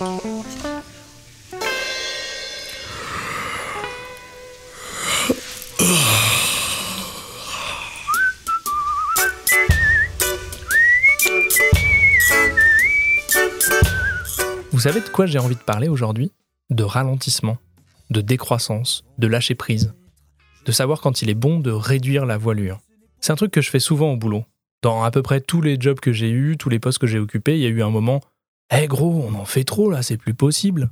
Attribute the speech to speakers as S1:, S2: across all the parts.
S1: Vous savez de quoi j'ai envie de parler aujourd'hui? De ralentissement, de décroissance, de lâcher prise, de savoir quand il est bon de réduire la voilure. C'est un truc que je fais souvent au boulot. Dans à peu près tous les jobs que j'ai eus, tous les postes que j'ai occupés, il y a eu un moment Eh gros, on en fait trop là, c'est plus possible.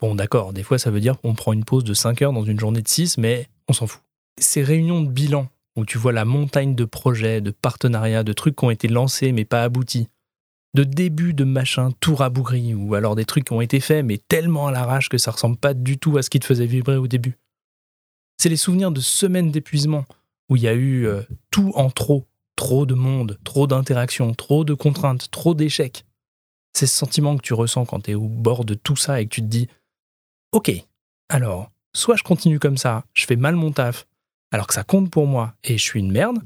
S1: Bon, d'accord, des fois ça veut dire qu'on prend une pause de 5 heures dans une journée de 6, mais on s'en fout. Ces réunions de bilan où tu vois la montagne de projets, de partenariats, de trucs qui ont été lancés mais pas aboutis, de débuts de machin tout rabougri, ou alors des trucs qui ont été faits mais tellement à l'arrache que ça ressemble pas du tout à ce qui te faisait vibrer au début. C'est les souvenirs de semaines d'épuisement où il y a eu euh, tout en trop, trop de monde, trop d'interactions, trop de contraintes, trop d'échecs. C'est ce sentiment que tu ressens quand tu es au bord de tout ça et que tu te dis Ok, alors, soit je continue comme ça, je fais mal mon taf, alors que ça compte pour moi et je suis une merde,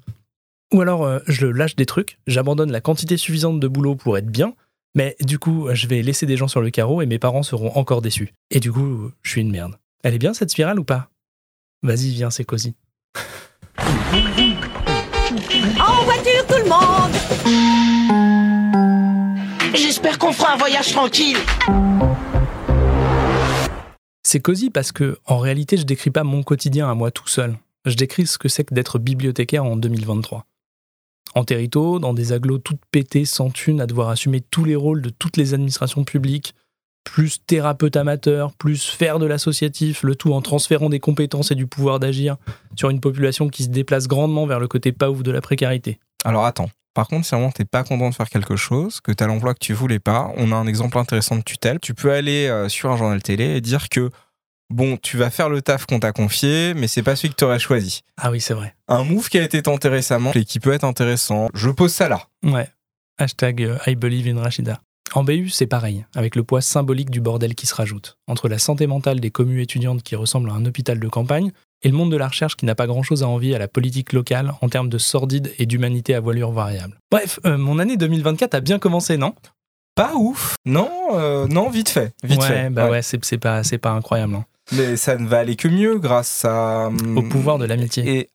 S1: ou alors euh, je lâche des trucs, j'abandonne la quantité suffisante de boulot pour être bien, mais du coup je vais laisser des gens sur le carreau et mes parents seront encore déçus. Et du coup, je suis une merde. Elle est bien cette spirale ou pas? Vas-y, viens, c'est cosy.
S2: En voiture, tout le monde J'espère qu'on fera un voyage tranquille.
S1: C'est cosy parce que, en réalité, je décris pas mon quotidien à moi tout seul. Je décris ce que c'est que d'être bibliothécaire en 2023. En territo, dans des agglos toutes pétées, sans thunes, à devoir assumer tous les rôles de toutes les administrations publiques, plus thérapeute amateur, plus faire de l'associatif, le tout en transférant des compétences et du pouvoir d'agir sur une population qui se déplace grandement vers le côté pas ouf de la précarité.
S3: Alors attends. Par contre, si vraiment t'es pas content de faire quelque chose, que t'as l'emploi que tu voulais pas, on a un exemple intéressant de tutelle. Tu peux aller euh, sur un journal télé et dire que bon, tu vas faire le taf qu'on t'a confié, mais c'est pas celui que t'aurais choisi.
S1: Ah oui, c'est vrai.
S3: Un move qui a été tenté récemment et qui peut être intéressant. Je pose ça là.
S1: Ouais. Hashtag euh, I believe in Rachida. En BU, c'est pareil, avec le poids symbolique du bordel qui se rajoute, entre la santé mentale des communes étudiantes qui ressemblent à un hôpital de campagne, et le monde de la recherche qui n'a pas grand-chose à envier à la politique locale en termes de sordide et d'humanité à voilure variable. Bref, euh, mon année 2024 a bien commencé, non?
S3: Pas ouf. Non, euh, non, vite fait. Vite
S1: ouais,
S3: fait.
S1: bah ouais, c'est c'est pas, incroyable. hein.
S3: Mais ça ne va aller que mieux grâce à.
S1: Au pouvoir de l'amitié.
S3: Et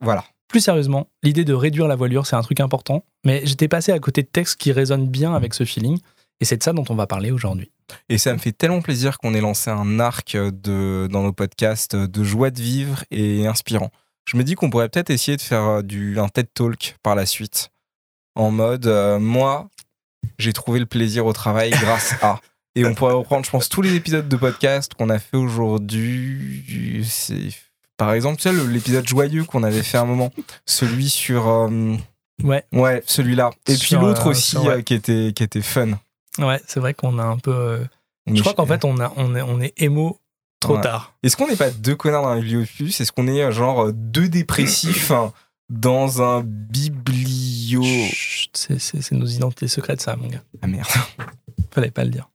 S3: voilà.
S1: Plus sérieusement, l'idée de réduire la voilure, c'est un truc important, mais j'étais passé à côté de textes qui résonnent bien avec ce feeling, et c'est de ça dont on va parler aujourd'hui.
S3: Et ça me fait tellement plaisir qu'on ait lancé un arc de, dans nos podcasts de joie de vivre et inspirant. Je me dis qu'on pourrait peut-être essayer de faire euh, du, un TED Talk par la suite. En mode, euh, moi, j'ai trouvé le plaisir au travail grâce à. Et on pourrait reprendre, je pense, tous les épisodes de podcast qu'on a fait aujourd'hui. Par exemple, tu sais, l'épisode joyeux qu'on avait fait à un moment. Celui sur. euh,
S1: Ouais,
S3: ouais, celui-là. Et puis l'autre
S1: euh,
S3: aussi
S1: sur, ouais.
S3: qui, était, qui était fun.
S1: Ouais, c'est vrai qu'on a un peu. euh,
S3: On
S1: Je
S3: est
S1: crois qu'en fait, on, a, on, est, on est émo trop
S3: Ouais.
S1: tard.
S3: Est-ce qu'on n'est pas deux connards dans un bibliopus Est-ce qu'on est euh, genre euh, deux dépressifs hein, dans un biblio...
S1: C'est- nos identités secrètes, ça, mon gars.
S3: Ah merde.
S1: Fallait pas le dire.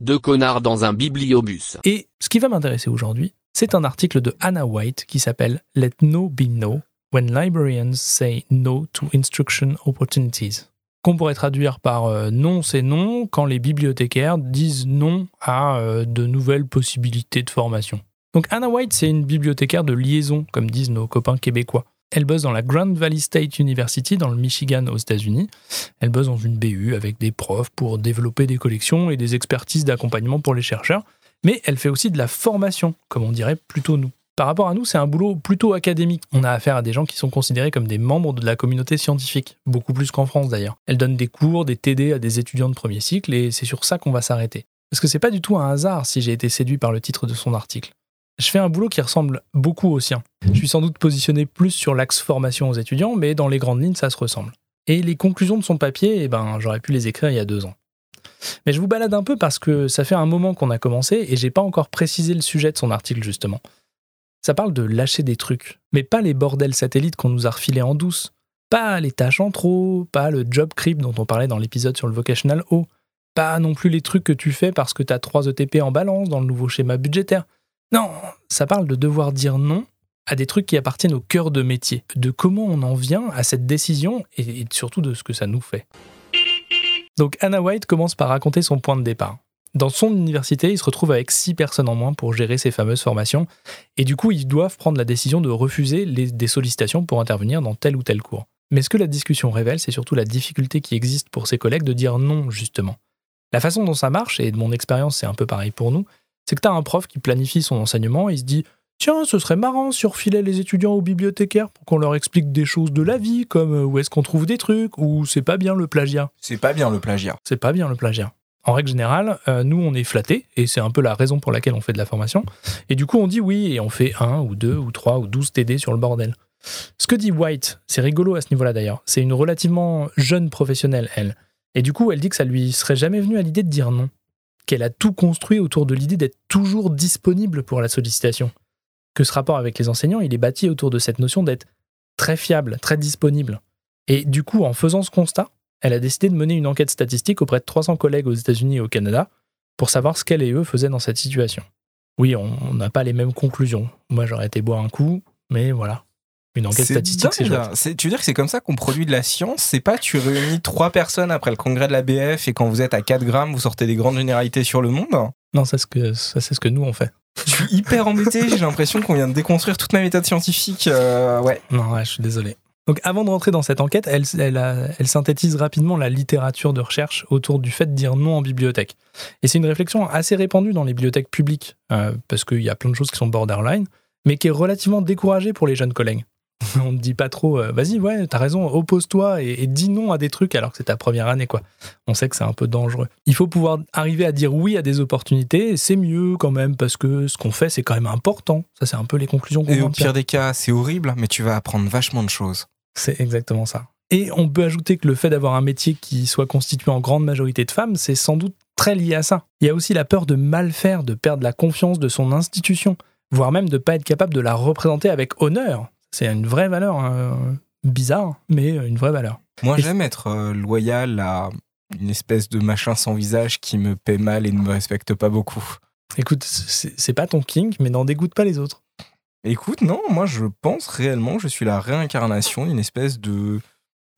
S4: Deux connards dans un bibliobus.
S1: Et ce qui va m'intéresser aujourd'hui, c'est un article de Anna White qui s'appelle Let No Be No When Librarians Say No to Instruction Opportunities. Qu'on pourrait traduire par euh, non, c'est non quand les bibliothécaires disent non à euh, de nouvelles possibilités de formation. Donc Anna White, c'est une bibliothécaire de liaison, comme disent nos copains québécois. Elle bosse dans la Grand Valley State University dans le Michigan aux États-Unis. Elle bosse dans une BU avec des profs pour développer des collections et des expertises d'accompagnement pour les chercheurs mais elle fait aussi de la formation, comme on dirait plutôt nous. Par rapport à nous, c'est un boulot plutôt académique. On a affaire à des gens qui sont considérés comme des membres de la communauté scientifique, beaucoup plus qu'en France d'ailleurs. Elle donne des cours, des TD à des étudiants de premier cycle, et c'est sur ça qu'on va s'arrêter. Parce que c'est pas du tout un hasard si j'ai été séduit par le titre de son article. Je fais un boulot qui ressemble beaucoup au sien. Je suis sans doute positionné plus sur l'axe formation aux étudiants, mais dans les grandes lignes, ça se ressemble. Et les conclusions de son papier, eh ben, j'aurais pu les écrire il y a deux ans. Mais je vous balade un peu parce que ça fait un moment qu'on a commencé et j'ai pas encore précisé le sujet de son article justement. Ça parle de lâcher des trucs, mais pas les bordels satellites qu'on nous a refilés en douce, pas les tâches en trop, pas le job creep dont on parlait dans l'épisode sur le vocational haut, pas non plus les trucs que tu fais parce que t'as 3 ETP en balance dans le nouveau schéma budgétaire. Non, ça parle de devoir dire non à des trucs qui appartiennent au cœur de métier, de comment on en vient à cette décision et surtout de ce que ça nous fait. Donc Anna White commence par raconter son point de départ. Dans son université, il se retrouve avec six personnes en moins pour gérer ces fameuses formations, et du coup, ils doivent prendre la décision de refuser les- des sollicitations pour intervenir dans tel ou tel cours. Mais ce que la discussion révèle, c'est surtout la difficulté qui existe pour ses collègues de dire non, justement. La façon dont ça marche, et de mon expérience, c'est un peu pareil pour nous, c'est que tu as un prof qui planifie son enseignement, il se dit Tiens, ce serait marrant si on refilait les étudiants aux bibliothécaires pour qu'on leur explique des choses de la vie, comme euh, où est-ce qu'on trouve des trucs, ou c'est pas bien le plagiat.
S3: C'est pas bien le plagiat.
S1: C'est pas bien le plagiat. En règle générale, euh, nous, on est flattés, et c'est un peu la raison pour laquelle on fait de la formation. Et du coup, on dit oui, et on fait un, ou deux, ou trois, ou douze TD sur le bordel. Ce que dit White, c'est rigolo à ce niveau-là d'ailleurs, c'est une relativement jeune professionnelle, elle. Et du coup, elle dit que ça lui serait jamais venu à l'idée de dire non. Qu'elle a tout construit autour de l'idée d'être toujours disponible pour la sollicitation. Que ce rapport avec les enseignants, il est bâti autour de cette notion d'être très fiable, très disponible. Et du coup, en faisant ce constat, elle a décidé de mener une enquête statistique auprès de 300 collègues aux États-Unis et au Canada pour savoir ce qu'elle et eux faisaient dans cette situation. Oui, on n'a pas les mêmes conclusions. Moi, j'aurais été boire un coup, mais voilà. Une enquête statistique, c'est chouette.
S3: C'est- Tu veux dire que c'est comme ça qu'on produit de la science? C'est pas tu réunis trois personnes après le congrès de la BF et quand vous êtes à 4 grammes, vous sortez des grandes généralités sur le monde?
S1: Non, c'est ce que, ça, c'est ce que nous, on fait.
S3: Je suis hyper embêté, j'ai l'impression qu'on vient de déconstruire toute ma méthode scientifique. euh, ouais.
S1: Non, ouais, je suis désolé. Donc, avant de rentrer dans cette enquête, elle, elle, a- elle synthétise rapidement la littérature de recherche autour du fait de dire non en bibliothèque. Et c'est une réflexion assez répandue dans les bibliothèques publiques, euh, parce qu'il y a plein de choses qui sont borderline, mais qui est relativement découragée pour les jeunes collègues. On ne dit pas trop, euh, vas-y, ouais, t'as raison, oppose-toi et, et dis non à des trucs alors que c'est ta première année, quoi. On sait que c'est un peu dangereux. Il faut pouvoir arriver à dire oui à des opportunités, c'est mieux quand même, parce que ce qu'on fait, c'est quand même important. Ça, c'est un peu les conclusions qu'on
S3: Et au pire des cas, c'est horrible, mais tu vas apprendre vachement de choses.
S1: C'est exactement ça. Et on peut ajouter que le fait d'avoir un métier qui soit constitué en grande majorité de femmes, c'est sans doute très lié à ça. Il y a aussi la peur de mal faire, de perdre la confiance de son institution, voire même de ne pas être capable de la représenter avec honneur. C'est une vraie valeur, hein, bizarre, mais une vraie valeur.
S3: Moi, j'aime être euh, loyal à une espèce de machin sans visage qui me paie mal et ne me respecte pas beaucoup.
S1: Écoute, c'est c'est pas ton king, mais n'en dégoûte pas les autres.
S3: Écoute, non, moi je pense réellement que je suis la réincarnation d'une espèce de,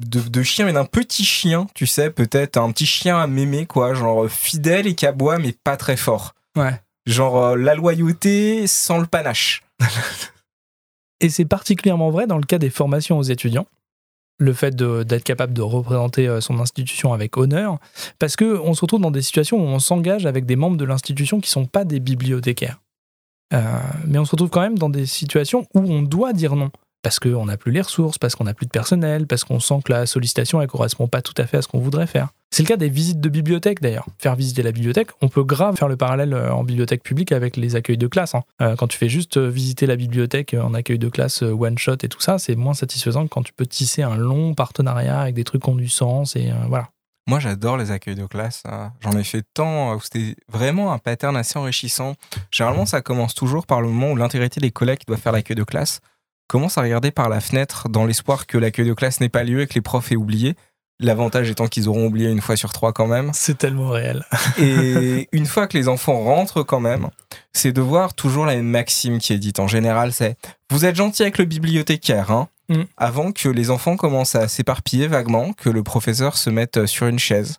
S3: de, de chien, mais d'un petit chien, tu sais, peut-être un petit chien à mémé, quoi, genre fidèle et qui aboie, mais pas très fort.
S1: Ouais.
S3: Genre euh, la loyauté sans le panache.
S1: Et c'est particulièrement vrai dans le cas des formations aux étudiants. Le fait d'être capable de représenter euh, son institution avec honneur, parce que on se retrouve dans des situations où on s'engage avec des membres de l'institution qui sont pas des bibliothécaires. Euh, mais on se retrouve quand même dans des situations où on doit dire non, parce qu'on n'a plus les ressources, parce qu'on n'a plus de personnel, parce qu'on sent que la sollicitation ne correspond pas tout à fait à ce qu'on voudrait faire. C'est le cas des visites de bibliothèque d'ailleurs. Faire visiter la bibliothèque, on peut grave faire le parallèle euh, en bibliothèque publique avec les accueils de classe. hein. Euh, quand tu fais juste visiter la bibliothèque en accueil de classe one shot et tout ça, c'est moins satisfaisant que quand tu peux tisser un long partenariat avec des trucs qui ont du sens et voilà.
S3: Moi j'adore les accueils de classe. hein. J'en ai fait tant, euh, où c'était vraiment un pattern assez enrichissant. Généralement, ça commence toujours par le moment où l'intégrité des collègues qui doivent faire l'accueil de classe commence à regarder par la fenêtre dans l'espoir que l'accueil de classe n'ait pas lieu et que les profs aient oublié. L'avantage étant qu'ils auront oublié une fois sur trois quand même.
S1: C'est tellement réel.
S3: Et une fois que les enfants rentrent quand même, c'est de voir toujours la même maxime qui est dite. En général, c'est vous êtes gentil avec le bibliothécaire, hein
S1: Mm.
S3: avant que les enfants commencent à s'éparpiller vaguement, que le professeur se mette sur une chaise,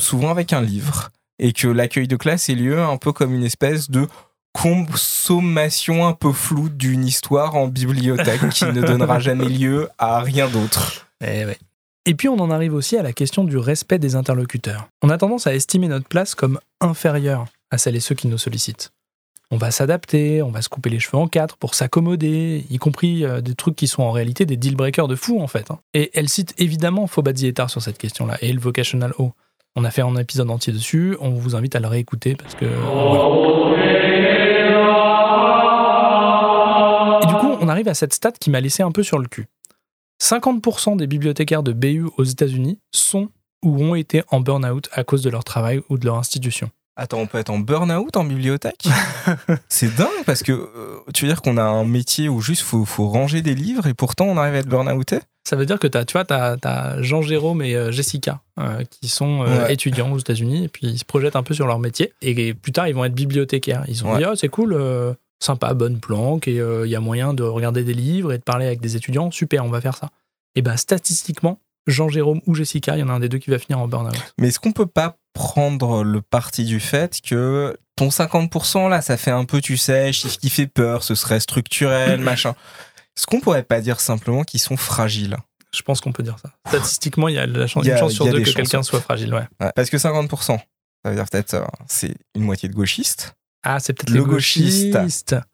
S3: souvent avec un livre, et que l'accueil de classe ait lieu un peu comme une espèce de consommation un peu floue d'une histoire en bibliothèque qui ne donnera jamais lieu à rien d'autre.
S1: Eh ouais. Et puis on en arrive aussi à la question du respect des interlocuteurs. On a tendance à estimer notre place comme inférieure à celles et ceux qui nous sollicitent. On va s'adapter, on va se couper les cheveux en quatre pour s'accommoder, y compris euh, des trucs qui sont en réalité des deal breakers de fou en fait. hein. Et elle cite évidemment Fobadzi Etar sur cette question-là et le Vocational O. On a fait un épisode entier dessus, on vous invite à le réécouter parce que. Et du coup, on arrive à cette stat qui m'a laissé un peu sur le cul. 50% des bibliothécaires de BU aux États-Unis sont ou ont été en burn-out à cause de leur travail ou de leur institution.
S3: Attends, on peut être en burn-out en bibliothèque C'est dingue parce que euh, tu veux dire qu'on a un métier où juste faut, faut ranger des livres et pourtant on arrive à être burn-outé
S1: Ça veut dire que as, tu vois, tu as, Jean-Jérôme et euh, Jessica euh, qui sont euh,
S3: Ouais.
S1: étudiants aux États-Unis et puis ils se projettent un peu sur leur métier. Et plus tard, ils vont être bibliothécaires. Ils ont
S3: Ouais.
S1: dit, oh, c'est cool, euh, sympa, bonne planque, et euh, il y a moyen de regarder des livres et de parler avec des étudiants. Super, on va faire ça. Et ben statistiquement, Jean-Jérôme ou Jessica, il y en a un des deux qui va finir en burn-out.
S3: Mais est-ce qu'on peut pas prendre le parti du fait que ton 50% là, ça fait un peu, tu sais, chiffre qui fait peur, ce serait structurel, machin. Est-ce qu'on pourrait pas dire simplement qu'ils sont fragiles?
S1: Je pense qu'on peut dire ça. Statistiquement, il y a la chance,
S3: Il y a-
S1: une chance sur deux que quelqu'un soit fragile. Ouais.
S3: Ouais, Parce que 50%, ça veut dire peut-être euh, c'est une moitié de gauchistes,
S1: Ah, c'est peut-être
S3: Le
S1: les
S3: gauchiste.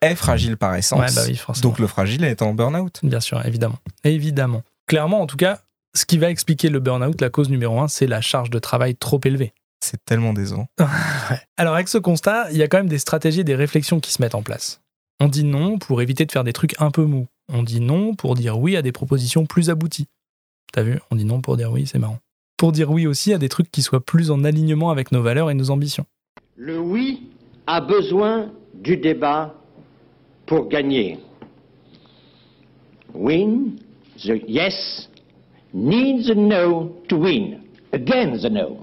S3: est fragile par essence.
S1: Ouais, bah oui,
S3: donc le fragile est en burn-out.
S1: Bien sûr, évidemment. Évidemment. Clairement, en tout cas, ce qui va expliquer le burn-out, la cause numéro un, c'est la charge de travail trop élevée.
S3: C'est tellement décevant.
S1: Alors avec ce constat, il y a quand même des stratégies et des réflexions qui se mettent en place. On dit non pour éviter de faire des trucs un peu mous. On dit non pour dire oui à des propositions plus abouties. T'as vu? On dit non pour dire oui, c'est marrant. Pour dire oui aussi à des trucs qui soient plus en alignement avec nos valeurs et nos ambitions.
S5: Le oui a besoin du débat pour gagner. Win, the yes needs a no to win. Again the no.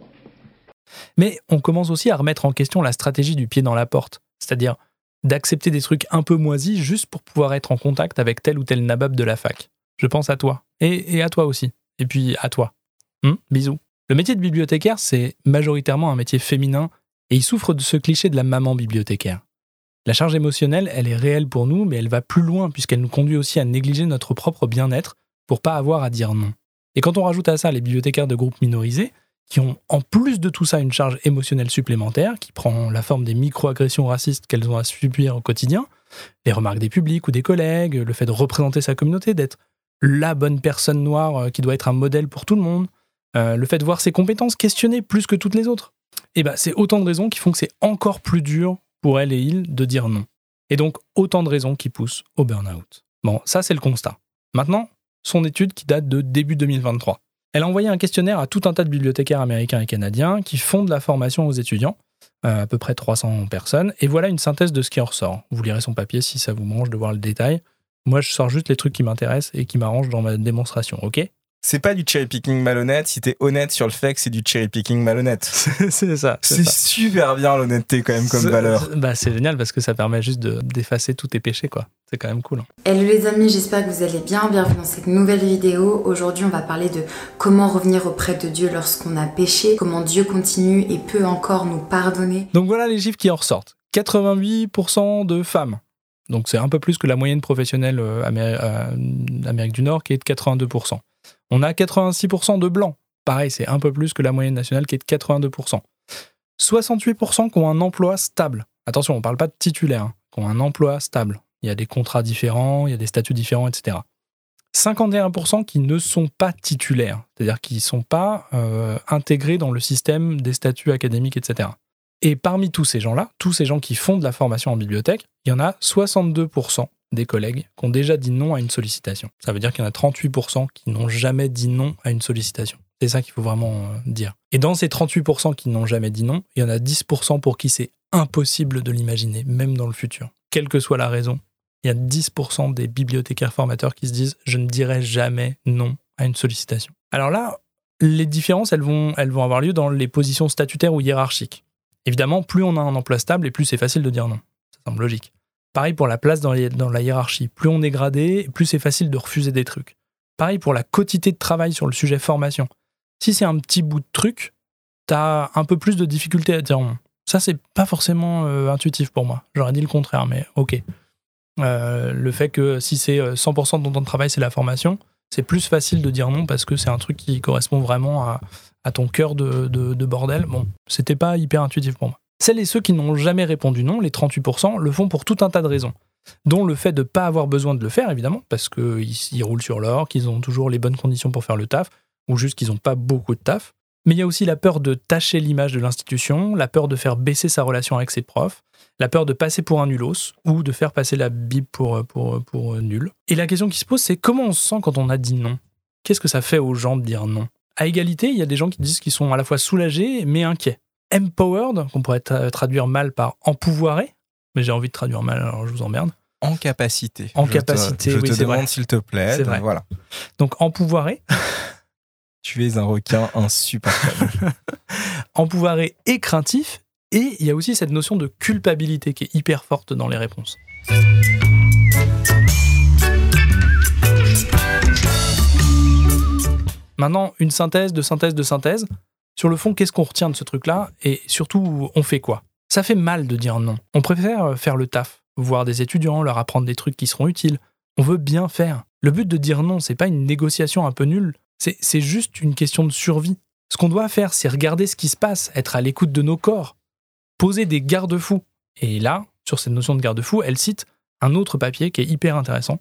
S1: Mais on commence aussi à remettre en question la stratégie du pied dans la porte, c'est-à-dire d'accepter des trucs un peu moisis juste pour pouvoir être en contact avec tel ou tel nabab de la fac. Je pense à toi. Et, à toi aussi. Et puis à toi. Hum, bisous. Le métier de bibliothécaire, c'est majoritairement un métier féminin et il souffre de ce cliché de la maman bibliothécaire. La charge émotionnelle, elle est réelle pour nous, mais elle va plus loin puisqu'elle nous conduit aussi à négliger notre propre bien-être pour pas avoir à dire non. Et quand on rajoute à ça les bibliothécaires de groupes minorisés, qui ont en plus de tout ça une charge émotionnelle supplémentaire, qui prend la forme des micro-agressions racistes qu'elles ont à subir au quotidien, les remarques des publics ou des collègues, le fait de représenter sa communauté, d'être la bonne personne noire euh, qui doit être un modèle pour tout le monde, euh, le fait de voir ses compétences questionnées plus que toutes les autres. Et ben, c'est autant de raisons qui font que c'est encore plus dur pour elle et il de dire non. Et donc autant de raisons qui poussent au burn-out. Bon, ça c'est le constat. Maintenant, son étude qui date de début 2023. Elle a envoyé un questionnaire à tout un tas de bibliothécaires américains et canadiens qui font de la formation aux étudiants, euh, à peu près 300 personnes, et voilà une synthèse de ce qui en ressort. Vous lirez son papier si ça vous mange de voir le détail. Moi, je sors juste les trucs qui m'intéressent et qui m'arrangent dans ma démonstration, ok?
S3: C'est pas du cherry picking malhonnête si t'es honnête sur le fait que c'est du cherry picking malhonnête.
S1: C'est ça.
S3: C'est super bien l'honnêteté quand même comme valeur.
S1: Bah, c'est génial parce que ça permet juste de- d'effacer tous tes péchés, quoi. C'est quand même cool. hein.
S6: Hello les amis, j'espère que vous allez bien. Bienvenue dans cette nouvelle vidéo. Aujourd'hui, on va parler de comment revenir auprès de Dieu lorsqu'on a péché, comment Dieu continue et peut encore nous pardonner.
S1: Donc voilà les chiffres qui en ressortent. 88% de femmes. Donc c'est un peu plus que la moyenne professionnelle euh, euh, Amérique du Nord qui est de 82%. On a 86% de blancs. Pareil, c'est un peu plus que la moyenne nationale qui est de 82%. 68% qui ont un emploi stable. Attention, on ne parle pas de titulaires, hein, qui ont un emploi stable. Il y a des contrats différents, il y a des statuts différents, etc. 51% qui ne sont pas titulaires, c'est-à-dire qui ne sont pas euh, intégrés dans le système des statuts académiques, etc. Et parmi tous ces gens-là, tous ces gens qui font de la formation en bibliothèque, il y en a 62% des collègues qui ont déjà dit non à une sollicitation. Ça veut dire qu'il y en a 38% qui n'ont jamais dit non à une sollicitation. C'est ça qu'il faut vraiment euh, dire. Et dans ces 38% qui n'ont jamais dit non, il y en a 10% pour qui c'est impossible de l'imaginer, même dans le futur. Quelle que soit la raison, il y a 10% des bibliothécaires formateurs qui se disent je ne dirai jamais non à une sollicitation. Alors là, les différences, elles vont, elles vont avoir lieu dans les positions statutaires ou hiérarchiques. Évidemment, plus on a un emploi stable et plus c'est facile de dire non. Ça semble logique. Pareil pour la place dans, la hiérarchie. Plus on est gradé, plus c'est facile de refuser des trucs. Pareil pour la quantité de travail sur le sujet formation. Si c'est un petit bout de truc, t'as un peu plus de difficulté à dire non. Ça, c'est pas forcément euh, intuitif pour moi. J'aurais dit le contraire, mais ok. Euh, le fait que si c'est euh, 100% de ton temps de travail, c'est la formation, c'est plus facile de dire non parce que c'est un truc qui correspond vraiment à, ton cœur de, de- de bordel. Bon, c'était pas hyper intuitif pour moi. Celles et ceux qui n'ont jamais répondu non, les 38%, le font pour tout un tas de raisons. Dont le fait de ne pas avoir besoin de le faire, évidemment, parce qu'ils ils roulent sur l'or, qu'ils ont toujours les bonnes conditions pour faire le taf, ou juste qu'ils n'ont pas beaucoup de taf. Mais il y a aussi la peur de tâcher l'image de l'institution, la peur de faire baisser sa relation avec ses profs, la peur de passer pour un nulos, ou de faire passer la Bible pour, pour, pour nul. Et la question qui se pose, c'est comment on se sent quand on a dit non? Qu'est-ce que ça fait aux gens de dire non? À égalité, il y a des gens qui disent qu'ils sont à la fois soulagés mais inquiets. Empowered, qu'on pourrait tra- traduire mal par empouvoiré, mais j'ai envie de traduire mal, alors je vous emmerde.
S3: En capacité.
S1: En
S3: Je te-
S1: capacité,
S3: je
S1: oui,
S3: te demande s'il te plaît.
S1: C'est vrai.
S3: Voilà.
S1: Donc empouvoiré,
S3: Tu es un requin insupportable.
S1: empouvoiré et craintif, et il y a aussi cette notion de culpabilité qui est hyper forte dans les réponses. Maintenant, une synthèse de synthèse de synthèse. Sur le fond, qu'est-ce qu'on retient de ce truc-là Et surtout, on fait quoi? Ça fait mal de dire non. On préfère faire le taf, voir des étudiants, leur apprendre des trucs qui seront utiles. On veut bien faire. Le but de dire non, c'est pas une négociation un peu nulle, c'est juste une question de survie. Ce qu'on doit faire, c'est regarder ce qui se passe, être à l'écoute de nos corps, poser des garde-fous. Et là, sur cette notion de garde-fou, elle cite un autre papier qui est hyper intéressant,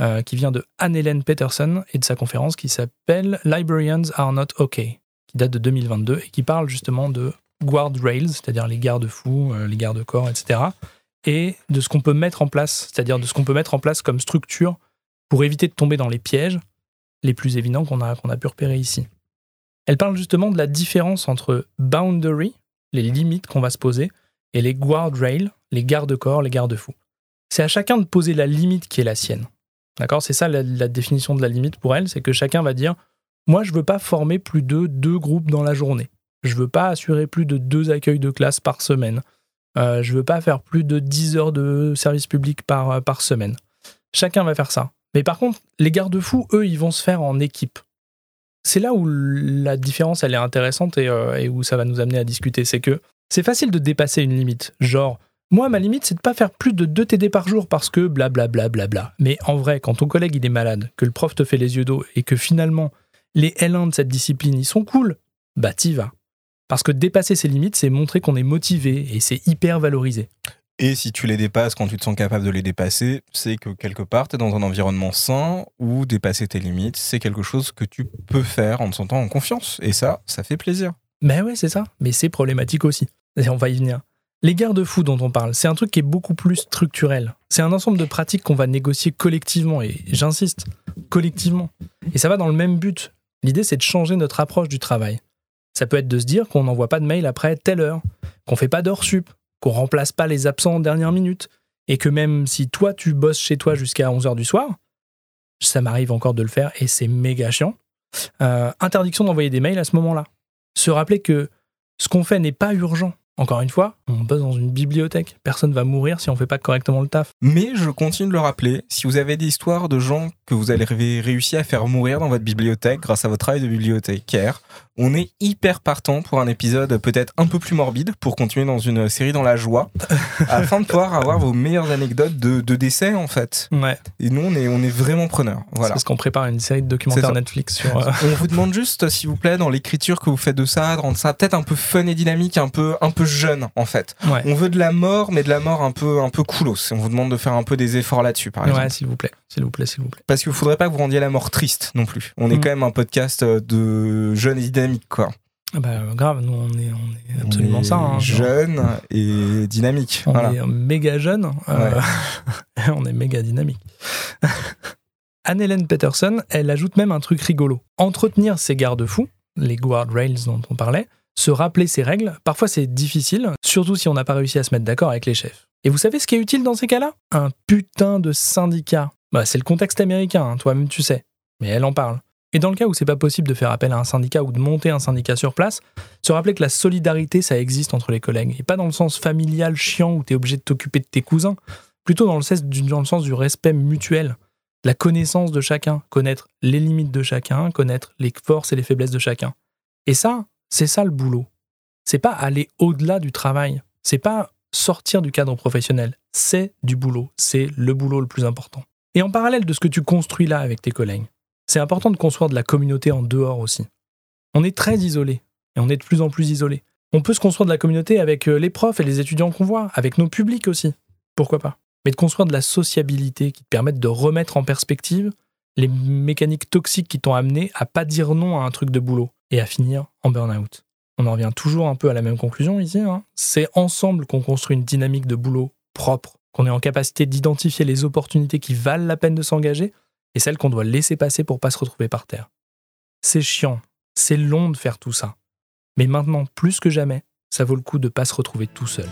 S1: euh, qui vient de Anne-Hélène Peterson et de sa conférence qui s'appelle Librarians are not okay, qui date de 2022 et qui parle justement de guardrails, c'est-à-dire les garde-fous, euh, les garde-corps, etc. Et de ce qu'on peut mettre en place, c'est-à-dire de ce qu'on peut mettre en place comme structure pour éviter de tomber dans les pièges les plus évidents qu'on a, pu repérer ici. Elle parle justement de la différence entre boundary, les limites qu'on va se poser, et les guardrails, les garde-corps, les garde-fous. C'est à chacun de poser la limite qui est la sienne. D'accord? C'est ça la définition de la limite pour elle, c'est que chacun va dire Moi, je veux pas former plus de deux groupes dans la journée. Je veux pas assurer plus de deux accueils de classe par semaine. Euh, je veux pas faire plus de 10 heures de service public par, euh, par semaine. Chacun va faire ça. Mais par contre, les garde-fous, eux, ils vont se faire en équipe. C'est là où la différence, elle est intéressante et, euh, où ça va nous amener à discuter. C'est que c'est facile de dépasser une limite. Genre, moi, ma limite, c'est de pas faire plus de 2 TD par jour parce que blablabla. Bla, bla, bla. Mais en vrai, quand ton collègue il est malade, que le prof te fait les yeux d'eau et que finalement, les L1 de cette discipline, ils sont cool, bah t'y vas. Parce que dépasser ses limites, c'est montrer qu'on est motivé et c'est hyper valorisé.
S3: Et si tu les dépasses quand tu te sens capable de les dépasser, c'est que quelque part, tu es dans un environnement sain où dépasser tes limites, c'est quelque chose que tu peux faire en te sentant en confiance. Et ça, ça fait plaisir.
S1: Ben ouais, c'est ça. Mais c'est problématique aussi. Et on va y venir. Les garde-fous dont on parle, c'est un truc qui est beaucoup plus structurel. C'est un ensemble de pratiques qu'on va négocier collectivement, et j'insiste, collectivement. Et ça va dans le même but. L'idée, c'est de changer notre approche du travail. Ça peut être de se dire qu'on n'envoie pas de mail après telle heure, qu'on fait pas d'heures sup, qu'on remplace pas les absents en dernière minute, et que même si toi tu bosses chez toi jusqu'à 11h du soir, ça m'arrive encore de le faire et c'est méga chiant, euh, interdiction d'envoyer des mails à ce moment-là. Se rappeler que ce qu'on fait n'est pas urgent. Encore une fois, on bosse dans une bibliothèque. Personne va mourir si on fait pas correctement le taf.
S3: Mais je continue de le rappeler, si vous avez des histoires de gens que vous avez réussi à faire mourir dans votre bibliothèque grâce à votre travail de bibliothécaire, on est hyper partant pour un épisode peut-être un peu plus morbide pour continuer dans une série dans la joie, afin de pouvoir avoir vos meilleures anecdotes de, de décès en fait.
S1: Ouais.
S3: Et nous, on est, on est vraiment preneurs.
S1: C'est
S3: Voilà.
S1: parce qu'on prépare une série de
S3: C'est
S1: documentaires. Netflix sur. euh,
S3: On vous demande juste, s'il vous plaît, dans l'écriture que vous faites de ça, de rendre ça peut-être un peu fun et dynamique, un peu, un peu jeune en fait.
S1: Ouais.
S3: On veut de la mort, mais de la mort un peu, un peu coolos. On vous demande de faire un peu des efforts là-dessus, par exemple.
S1: Ouais, s'il vous plaît, s'il vous plaît, s'il vous plaît.
S3: Parce qu'il ne faudrait pas que vous rendiez la mort triste non plus. On est
S1: Mm.
S3: quand même un podcast euh, de jeunes et dynamiques, quoi.
S1: Ah Bah, grave, nous on est, on est absolument
S3: On est
S1: ça. hein, genre.
S3: Jeune et dynamique.
S1: On
S3: Voilà.
S1: est méga jeune, euh, on est méga dynamique. Anne-Hélène Peterson, elle ajoute même un truc rigolo. Entretenir ses garde-fous, les guardrails dont on parlait, se rappeler ses règles, parfois c'est difficile, surtout si on n'a pas réussi à se mettre d'accord avec les chefs. Et vous savez ce qui est utile dans ces cas-là? Un putain de syndicat. Bah, c'est le contexte américain, hein, toi-même tu sais. Mais elle en parle. Et dans le cas où c'est pas possible de faire appel à un syndicat ou de monter un syndicat sur place, se rappeler que la solidarité, ça existe entre les collègues. Et pas dans le sens familial chiant où t'es obligé de t'occuper de tes cousins, plutôt dans le, sens du, dans le sens du respect mutuel, la connaissance de chacun, connaître les limites de chacun, connaître les forces et les faiblesses de chacun. Et ça, c'est ça le boulot. C'est pas aller au-delà du travail. C'est pas sortir du cadre professionnel. C'est du boulot. C'est le boulot le plus important. Et en parallèle de ce que tu construis là avec tes collègues, c'est important de construire de la communauté en dehors aussi. On est très isolé et on est de plus en plus isolé. On peut se construire de la communauté avec euh, les profs et les étudiants qu'on voit, avec nos publics aussi. Pourquoi pas? Mais de construire de la sociabilité qui te permette de remettre en perspective les mécaniques toxiques qui t'ont amené à pas dire non à un truc de boulot et à finir en burn-out. On en revient toujours un peu à la même conclusion ici. hein. C'est ensemble qu'on construit une dynamique de boulot propre, qu'on est en capacité d'identifier les opportunités qui valent la peine de s'engager et celles qu'on doit laisser passer pour pas se retrouver par terre. C'est chiant, c'est long de faire tout ça. Mais maintenant, plus que jamais, ça vaut le coup de pas se retrouver tout seul.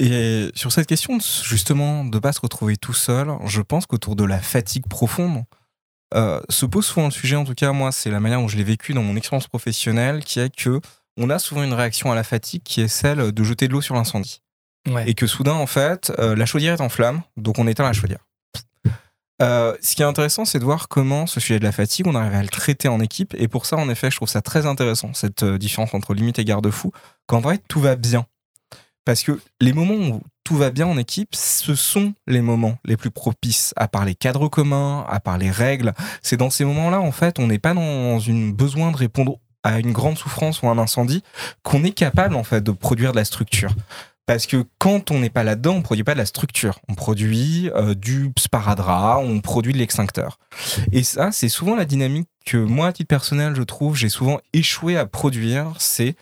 S3: Et sur cette question, justement, de pas se retrouver tout seul, je pense qu'autour de la fatigue profonde, euh, se pose souvent le sujet, en tout cas, moi, c'est la manière dont je l'ai vécu dans mon expérience professionnelle, qui est que on a souvent une réaction à la fatigue qui est celle de jeter de l'eau sur l'incendie.
S1: Ouais.
S3: et que soudain, en fait, euh, la chaudière est en flamme, donc on éteint la chaudière. Euh, ce qui est intéressant, c'est de voir comment ce sujet de la fatigue, on arrive à le traiter en équipe. Et pour ça, en effet, je trouve ça très intéressant, cette différence entre limite et garde-fou, qu'en vrai, tout va bien. Parce que les moments où tout va bien en équipe, ce sont les moments les plus propices, à part les cadres communs, à part les règles. C'est dans ces moments-là, en fait, on n'est pas dans une besoin de répondre à une grande souffrance ou un incendie, qu'on est capable, en fait, de produire de la structure. Parce que quand on n'est pas là-dedans, on produit pas de la structure. On produit euh, du sparadrap, on produit de l'extincteur. Et ça, c'est souvent la dynamique que moi, à titre personnel, je trouve, j'ai souvent échoué à produire. C'est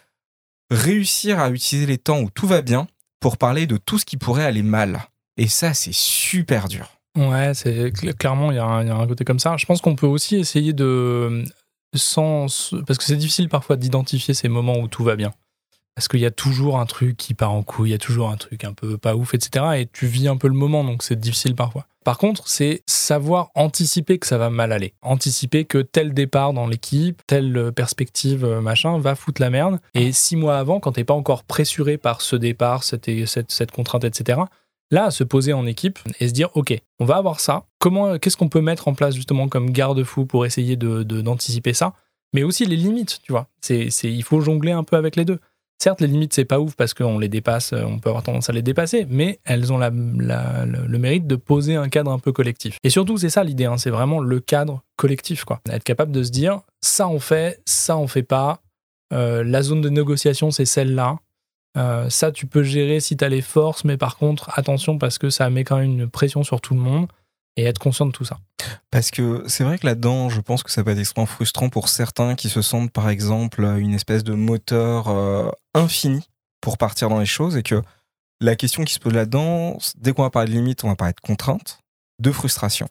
S3: réussir à utiliser les temps où tout va bien pour parler de tout ce qui pourrait aller mal. Et ça, c'est super dur.
S1: Ouais, c'est cl- clairement il y a un côté comme ça. Je pense qu'on peut aussi essayer de sans parce que c'est difficile parfois d'identifier ces moments où tout va bien. Parce qu'il y a toujours un truc qui part en couille, il y a toujours un truc un peu pas ouf, etc. Et tu vis un peu le moment, donc c'est difficile parfois. Par contre, c'est savoir anticiper que ça va mal aller. Anticiper que tel départ dans l'équipe, telle euh, perspective, euh, machin, va foutre la merde. Et six mois avant, quand t'es pas encore pressuré par ce départ, cette, contrainte, etc., là, se poser en équipe et se dire, OK, on va avoir ça. Comment, qu'est-ce qu'on peut mettre en place justement comme garde-fou pour essayer de- d'anticiper ça? Mais aussi les limites, tu vois. C'est, c'est, il faut jongler un peu avec les deux. Certes, les limites, c'est pas ouf parce qu'on les dépasse, euh, on peut avoir tendance à les dépasser, mais elles ont le mérite de poser un cadre un peu collectif. Et surtout, c'est ça l'idée, hein, c'est vraiment le cadre collectif, quoi. Être capable de se dire, ça on fait, ça on fait pas, Euh, la zone de négociation, c'est celle-là, euh, ça, tu peux gérer si tu as les forces, mais par contre, attention parce que ça met quand même une pression sur tout le monde et être conscient de tout ça.
S3: Parce que c'est vrai que là-dedans, je pense que ça peut être extrêmement frustrant pour certains qui se sentent, par exemple, une espèce de moteur euh, infini pour partir dans les choses et que la question qui se pose là-dedans, dès qu'on va parler de limite, on va parler de contrainte, de frustration.